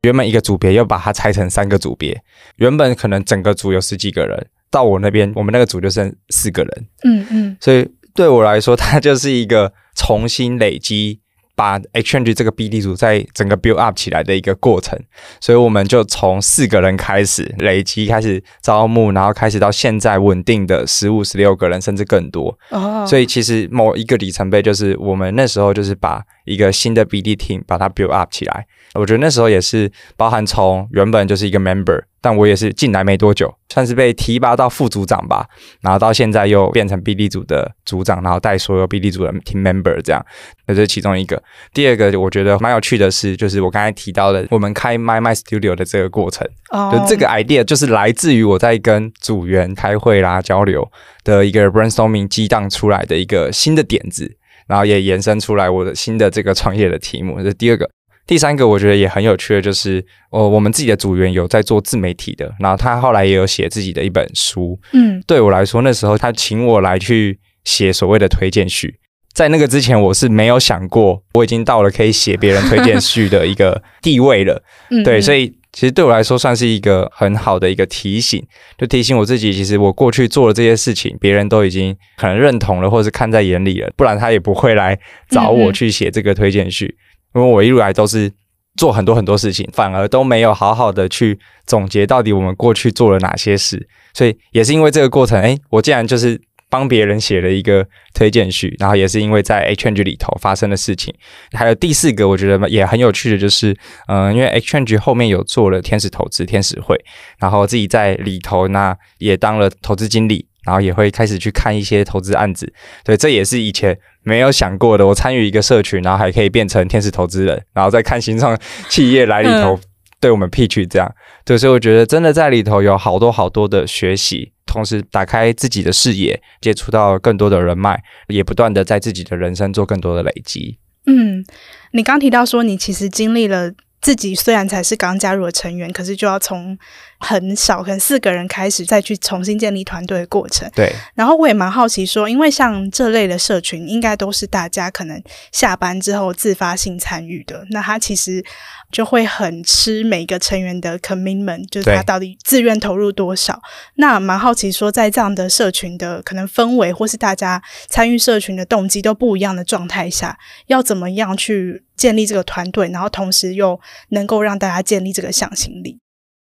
原本一个组别要把它拆成三个组别，原本可能整个组有十几个人，到我那边，我们那个组就剩四个人。嗯嗯，所以对我来说，它就是一个重新累积。(laughs) 把 Exchange 这个 BD 组在整个 build up 起来的一个过程，所以我们就从四个人开始累积，开始招募，然后开始到现在稳定的十五、十六个人，甚至更多。Oh. 所以其实某一个里程碑就是我们那时候就是把一个新的 BD team 把它 build up 起来。我觉得那时候也是包含从原本就是一个 member。但我也是进来没多久，算是被提拔到副组长吧，然后到现在又变成 BD 组的组长，然后带所有 BD 组的 team member 这样，这是其中一个。第二个我觉得蛮有趣的是，就是我刚才提到的，我们开 My My Studio 的这个过程，oh. 就这个 idea 就是来自于我在跟组员开会啦交流的一个 brainstorming 激荡出来的一个新的点子，然后也延伸出来我的新的这个创业的题目，这是第二个。第三个我觉得也很有趣的，就是呃，我们自己的组员有在做自媒体的，然后他后来也有写自己的一本书。嗯，对我来说，那时候他请我来去写所谓的推荐序，在那个之前我是没有想过，我已经到了可以写别人推荐序的一个地位了。嗯，对，所以其实对我来说算是一个很好的一个提醒，就提醒我自己，其实我过去做的这些事情，别人都已经可能认同了，或者是看在眼里了，不然他也不会来找我去写这个推荐序。因为我一路来都是做很多很多事情，反而都没有好好的去总结到底我们过去做了哪些事，所以也是因为这个过程，哎，我竟然就是帮别人写了一个推荐序，然后也是因为在 Exchange 里头发生的事情。还有第四个，我觉得也很有趣的就是，嗯、因为 Exchange 后面有做了天使投资、天使会，然后自己在里头那也当了投资经理。然后也会开始去看一些投资案子，对，这也是以前没有想过的。我参与一个社群，然后还可以变成天使投资人，然后再看新创企业来里头对我们 pitch 这样。对，所以我觉得真的在里头有好多好多的学习，同时打开自己的视野，接触到更多的人脉，也不断的在自己的人生做更多的累积。嗯，你刚提到说你其实经历了自己虽然才是刚加入的成员，可是就要从。很少，可能四个人开始再去重新建立团队的过程。对。然后我也蛮好奇说，因为像这类的社群，应该都是大家可能下班之后自发性参与的，那他其实就会很吃每个成员的 commitment，就是他到底自愿投入多少。那蛮好奇说，在这样的社群的可能氛围，或是大家参与社群的动机都不一样的状态下，要怎么样去建立这个团队，然后同时又能够让大家建立这个向心力？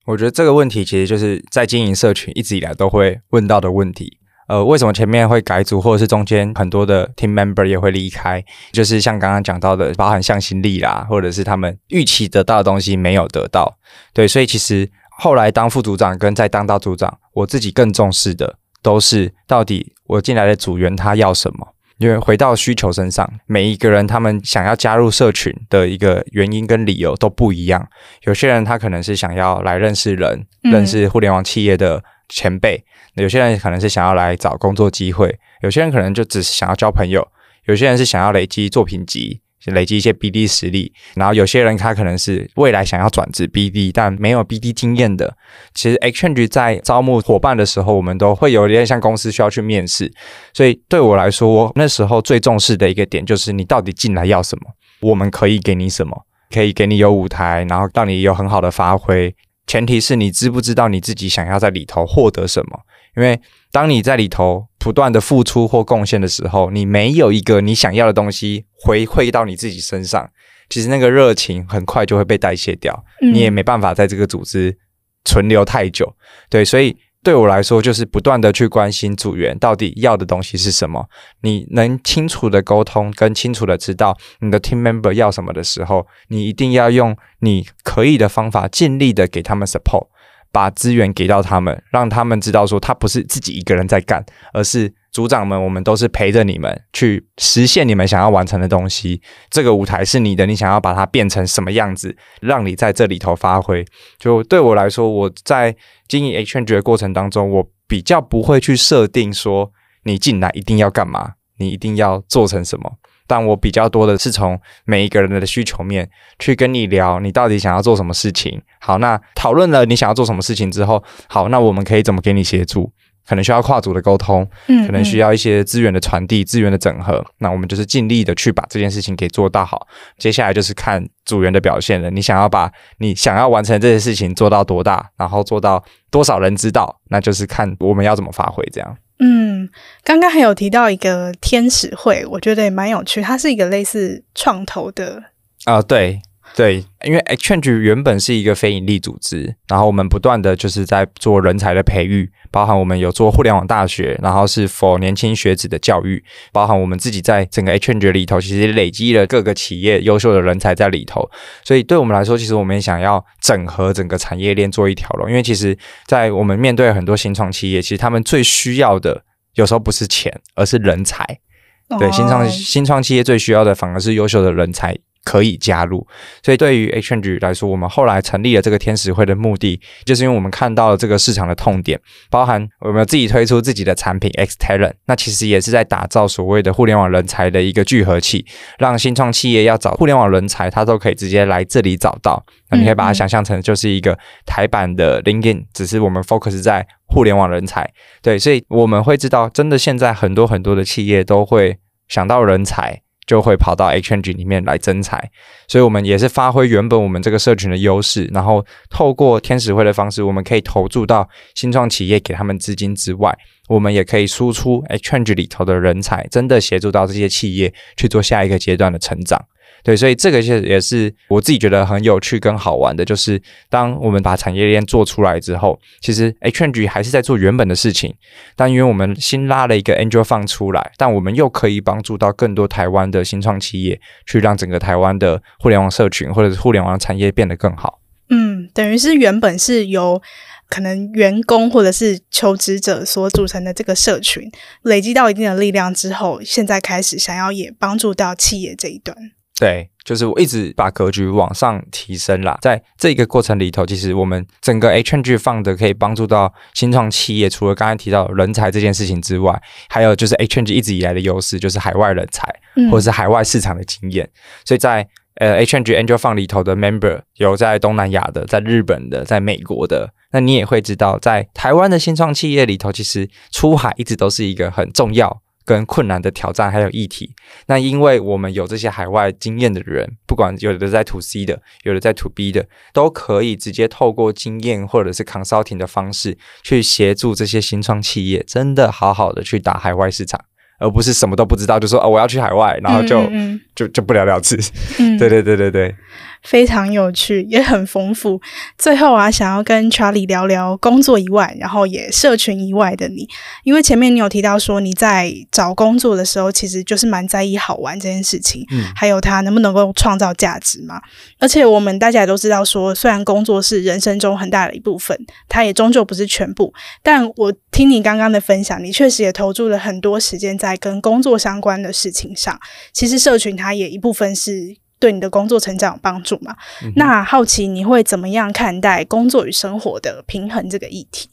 我觉得这个问题其实就是在经营社群一直以来都会问到的问题。呃，为什么前面会改组，或者是中间很多的 team member 也会离开？就是像刚刚讲到的，包含向心力啦，或者是他们预期得到的东西没有得到。对，所以其实后来当副组长跟再当到组长，我自己更重视的都是到底我进来的组员他要什么。因为回到需求身上，每一个人他们想要加入社群的一个原因跟理由都不一样。有些人他可能是想要来认识人，认识互联网企业的前辈。有些人可能是想要来找工作机会，有些人可能就只是想要交朋友，有些人是想要累积作品集，累积一些 BD 实力，然后有些人他可能是未来想要转职 BD，但没有 BD 经验的。其实 Exchange 在招募伙伴的时候，我们都会有一点像公司需要去面试，所以对我来说，那时候最重视的一个点就是你到底进来要什么，我们可以给你什么，可以给你有舞台，然后让你有很好的发挥。前提是你知不知道你自己想要在里头获得什么？因为当你在里头不断的付出或贡献的时候，你没有一个你想要的东西回馈到你自己身上，其实那个热情很快就会被代谢掉，你也没办法在这个组织存留太久。对，所以。对我来说，就是不断的去关心组员到底要的东西是什么。你能清楚的沟通，跟清楚的知道你的 team member 要什么的时候，你一定要用你可以的方法，尽力的给他们 support，把资源给到他们，让他们知道说他不是自己一个人在干，而是。组长们，我们都是陪着你们去实现你们想要完成的东西。这个舞台是你的，你想要把它变成什么样子，让你在这里头发挥。就对我来说，我在经营 HNG 的过程当中，我比较不会去设定说你进来一定要干嘛，你一定要做成什么。但我比较多的是从每一个人的需求面去跟你聊，你到底想要做什么事情。好，那讨论了你想要做什么事情之后，好，那我们可以怎么给你协助？可能需要跨组的沟通，嗯，可能需要一些资源的传递、资源的整合。那我们就是尽力的去把这件事情给做到好。接下来就是看组员的表现了。你想要把你想要完成这件事情做到多大，然后做到多少人知道，那就是看我们要怎么发挥这样。嗯，刚刚还有提到一个天使会，我觉得也蛮有趣。它是一个类似创投的啊、对。对，因为 XChange 原本是一个非盈利组织，然后我们不断的就是在做人才的培育，包含我们有做互联网大学，然后是 for 年轻学子的教育，包含我们自己在整个 XChange 里头，其实累积了各个企业优秀的人才在里头，所以对我们来说，其实我们也想要整合整个产业链做一条龙，因为其实，在我们面对很多新创企业，其实他们最需要的有时候不是钱，而是人才。对，新创新创企业最需要的反而是优秀的人才。可以加入，所以对于 XChange 来说，我们后来成立了这个天使会的目的，就是因为我们看到了这个市场的痛点，包含我们自己推出自己的产品 X Talent，那其实也是在打造所谓的互联网人才的一个聚合器，让新创企业要找互联网人才，它都可以直接来这里找到。那你可以把它想象成就是一个台版的 LinkedIn，只是我们 focus 在互联网人才。对，所以我们会知道，真的现在很多很多的企业都会想到人才。就会跑到 XChange 里面来增财，所以我们也是发挥原本我们这个社群的优势，然后透过天使会的方式，我们可以投注到新创企业给他们资金之外，我们也可以输出 XChange 里头的人才，真的协助到这些企业去做下一个阶段的成长。对，所以这个是也是我自己觉得很有趣跟好玩的，就是当我们把产业链做出来之后，其实 HNG 还是在做原本的事情，但因为我们新拉了一个 Angel 放出来，但我们又可以帮助到更多台湾的新创企业，去让整个台湾的互联网社群或者是互联网产业变得更好。嗯，等于是原本是由可能员工或者是求职者所组成的这个社群，累积到一定的力量之后，现在开始想要也帮助到企业这一端。对，就是我一直把格局往上提升啦。在这个过程里头，其实我们整个 XChange Fund 的可以帮助到新创企业，除了刚才提到人才这件事情之外，还有就是 XChange 一直以来的优势，就是海外人才或者是海外市场的经验。嗯、所以在呃 XChange Angel Fund 里头的 member 有在东南亚的，在日本的，在美国的，那你也会知道，在台湾的新创企业里头，其实出海一直都是一个很重要。跟困难的挑战还有议题，那因为我们有这些海外经验的人，不管有的在 To C 的，有的在 To B 的，都可以直接透过经验或者是 consulting 的方式去协助这些新创企业，真的好好的去打海外市场，而不是什么都不知道就说哦，我要去海外，然后就嗯嗯嗯就就不了了之。(laughs) 嗯、对对对对对。非常有趣，也很丰富。最后啊，想要跟 Charlie 聊聊工作以外，然后也社群以外的你，因为前面你有提到说你在找工作的时候，其实就是蛮在意好玩这件事情，嗯，还有它能不能够创造价值嘛。而且我们大家也都知道说，虽然工作是人生中很大的一部分，它也终究不是全部。但我听你刚刚的分享，你确实也投注了很多时间在跟工作相关的事情上。其实社群它也一部分是。对你的工作成长有帮助嘛？嗯、那好奇你会怎么样看待工作与生活的平衡这个议题？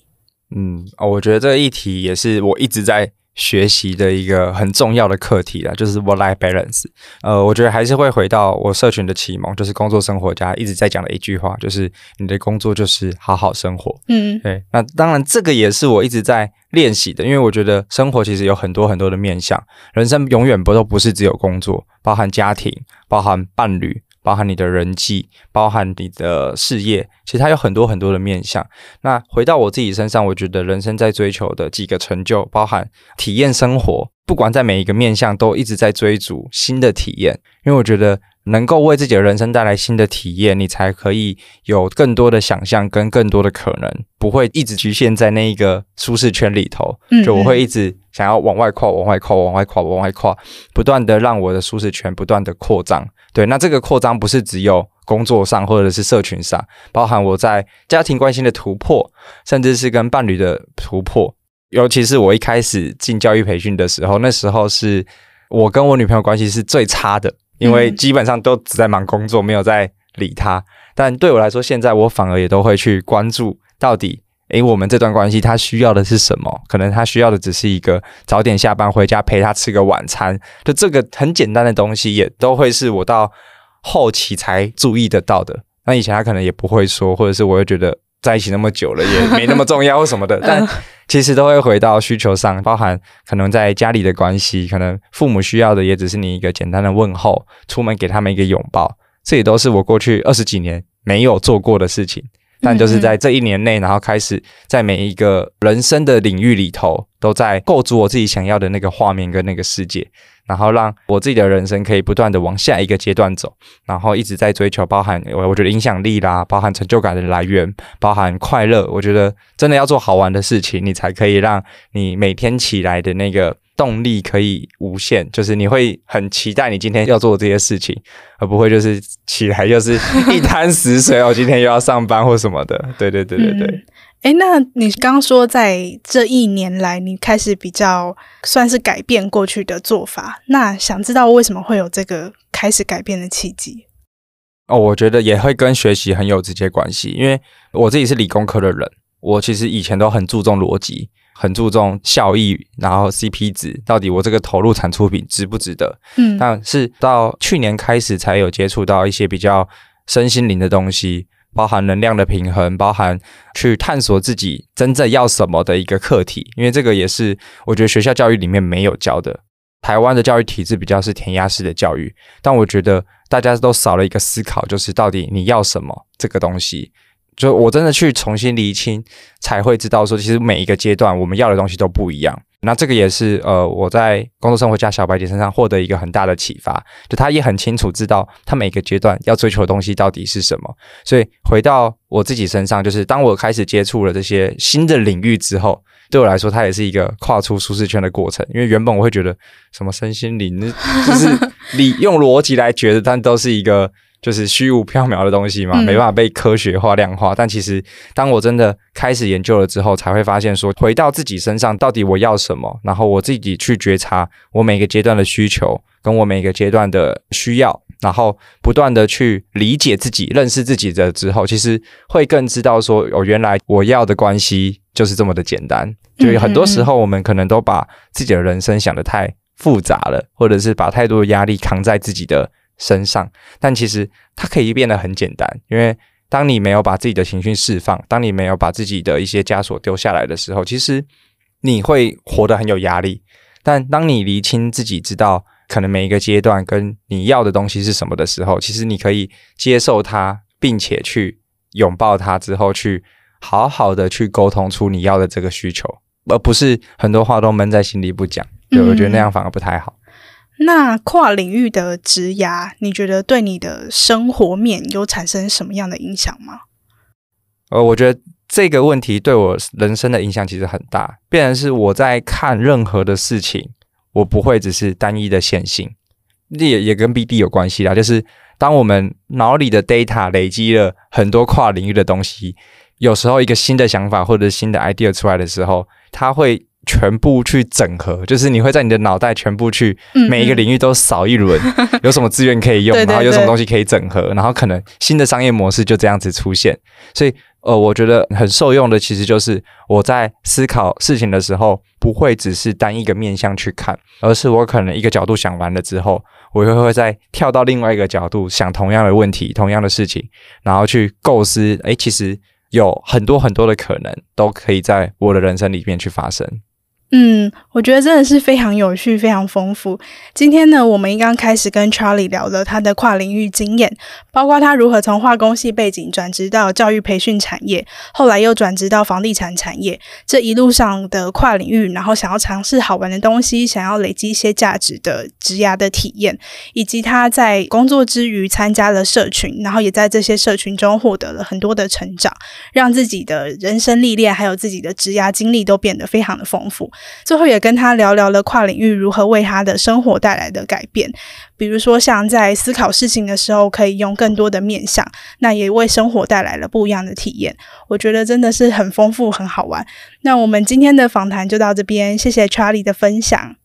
嗯，哦，我觉得这个议题也是我一直在学习的一个很重要的课题啦，就是 work-life balance。呃，我觉得还是会回到我社群的启蒙，就是工作生活家一直在讲的一句话，就是你的工作就是好好生活。嗯，对。那当然，这个也是我一直在练习的，因为我觉得生活其实有很多很多的面向，人生永远不都不是只有工作，包含家庭，包含伴侣。包含你的人际，包含你的事业，其实它有很多很多的面向。那回到我自己身上，我觉得人生在追求的几个成就，包含体验生活，不管在每一个面向，都一直在追逐新的体验。因为我觉得能够为自己的人生带来新的体验，你才可以有更多的想象跟更多的可能，不会一直局限在那一个舒适圈里头。就我会一直想要往外跨，往外跨，往外跨，往外跨，不断的让我的舒适圈不断的扩张。对，那这个扩张不是只有工作上或者是社群上，包含我在家庭关系的突破，甚至是跟伴侣的突破。尤其是我一开始进教育培训的时候，那时候是我跟我女朋友关系是最差的，因为基本上都只在忙工作，没有在理她。但对我来说，现在我反而也都会去关注到底。诶，我们这段关系，他需要的是什么？可能他需要的只是一个早点下班回家陪他吃个晚餐，就这个很简单的东西，也都会是我到后期才注意得到的。那以前他可能也不会说，或者是我会觉得在一起那么久了也没那么重要或什么的。(laughs) 但其实都会回到需求上，包含可能在家里的关系，可能父母需要的也只是你一个简单的问候，出门给他们一个拥抱，这也都是我过去二十几年没有做过的事情。但就是在这一年内，然后开始在每一个人生的领域里头，都在构筑我自己想要的那个画面跟那个世界，然后让我自己的人生可以不断的往下一个阶段走，然后一直在追求，包含我我觉得影响力啦，包含成就感的来源，包含快乐。我觉得真的要做好玩的事情，你才可以让你每天起来的那个。动力可以无限，就是你会很期待你今天要做这些事情，而不会就是起来就是 (laughs) 一滩死水哦，今天又要上班或什么的。对对对对对。哎、嗯，那你刚刚说在这一年来，你开始比较算是改变过去的做法，那想知道为什么会有这个开始改变的契机？哦，我觉得也会跟学习很有直接关系，因为我自己是理工科的人，我其实以前都很注重逻辑。很注重效益，然后 CP 值，到底我这个投入产出比值不值得？嗯，但是到去年开始才有接触到一些比较身心灵的东西，包含能量的平衡，包含去探索自己真正要什么的一个课题。因为这个也是我觉得学校教育里面没有教的。台湾的教育体制比较是填鸭式的教育，但我觉得大家都少了一个思考，就是到底你要什么这个东西。就我真的去重新厘清，才会知道说，其实每一个阶段我们要的东西都不一样。那这个也是呃，我在工作生活家小白姐身上获得一个很大的启发。就他也很清楚知道他每个阶段要追求的东西到底是什么。所以回到我自己身上，就是当我开始接触了这些新的领域之后，对我来说，它也是一个跨出舒适圈的过程。因为原本我会觉得什么身心灵，就是 (laughs) 你用逻辑来觉得，但都是一个。就是虚无缥缈的东西嘛，没办法被科学化、量化。嗯、但其实，当我真的开始研究了之后，才会发现说，回到自己身上，到底我要什么，然后我自己去觉察我每个阶段的需求，跟我每个阶段的需要，然后不断的去理解自己、认识自己的之后，其实会更知道说，哦，原来我要的关系就是这么的简单。就很多时候，我们可能都把自己的人生想得太复杂了，或者是把太多的压力扛在自己的。身上，但其实它可以变得很简单，因为当你没有把自己的情绪释放，当你没有把自己的一些枷锁丢下来的时候，其实你会活得很有压力。但当你厘清自己，知道可能每一个阶段跟你要的东西是什么的时候，其实你可以接受它，并且去拥抱它，之后去好好的去沟通出你要的这个需求，而不是很多话都闷在心里不讲。对，我觉得那样反而不太好。那跨领域的职涯，你觉得对你的生活面有产生什么样的影响吗？呃，我觉得这个问题对我人生的影响其实很大。变成是我在看任何的事情，我不会只是单一的线性，也也跟 BD 有关系啦。就是当我们脑里的 data 累积了很多跨领域的东西，有时候一个新的想法或者新的 idea 出来的时候，它会。全部去整合，就是你会在你的脑袋全部去每一个领域都扫一轮，嗯 (laughs) 嗯有什么资源可以用，然后有什么东西可以整合，然后可能新的商业模式就这样子出现。所以，呃，我觉得很受用的，其实就是我在思考事情的时候，不会只是单一个面向去看，而是我可能一个角度想完了之后，我又会再跳到另外一个角度想同样的问题、同样的事情，然后去构思，哎，其实有很多很多的可能都可以在我的人生里面去发生。嗯，我觉得真的是非常有趣，非常丰富。今天呢，我们刚刚开始跟 Charlie 聊了他的跨领域经验，包括他如何从化工系背景转职到教育培训产业，后来又转职到房地产产业，这一路上的跨领域，然后想要尝试好玩的东西，想要累积一些价值的职涯的体验，以及他在工作之余参加了社群，然后也在这些社群中获得了很多的成长，让自己的人生历练还有自己的职涯经历都变得非常的丰富。最后也跟他聊聊了跨领域如何为他的生活带来的改变，比如说像在思考事情的时候可以用更多的面向，那也为生活带来了不一样的体验。我觉得真的是很丰富，很好玩。那我们今天的访谈就到这边，谢谢 Charlie 的分享。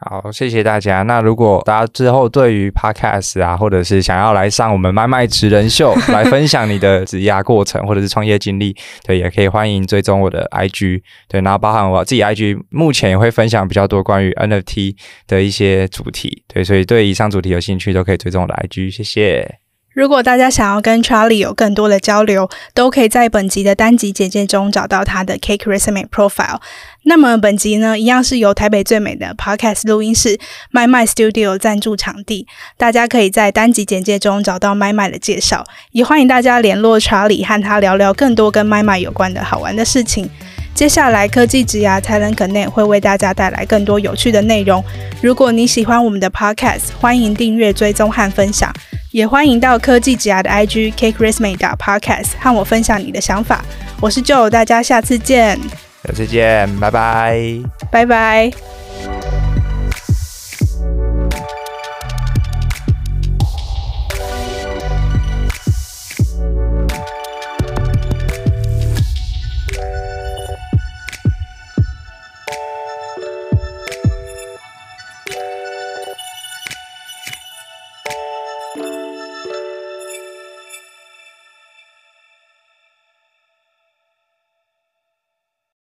好，谢谢大家。那如果大家之后对于 Podcast 啊，或者是想要来上我们麦麦职人秀 (laughs) 来分享你的职涯过程或者是创业经历，对，也可以欢迎追踪我的 IG，对，然后包含我自己 IG，目前也会分享比较多关于 NFT 的一些主题，对，所以对以上主题有兴趣都可以追踪我的 IG，谢谢。如果大家想要跟 Charlie 有更多的交流，都可以在本集的单集简介中找到他的 Cake Resume Profile。那么本集呢，一样是由台北最美的 Podcast 录音室 My My Studio 赞助场地，大家可以在单集简介中找到 My My 的介绍，也欢迎大家联络 Charlie 和他聊聊更多跟 My My 有关的好玩的事情。接下来科技职涯 Talent Connect 会为大家带来更多有趣的内容。如果你喜欢我们的 Podcast，欢迎订阅、追踪和分享。也欢迎到科技职涯的 IG Cake Resume Podcast 和我分享你的想法。我是 Joe，大家下次见。下次见，拜拜，拜拜。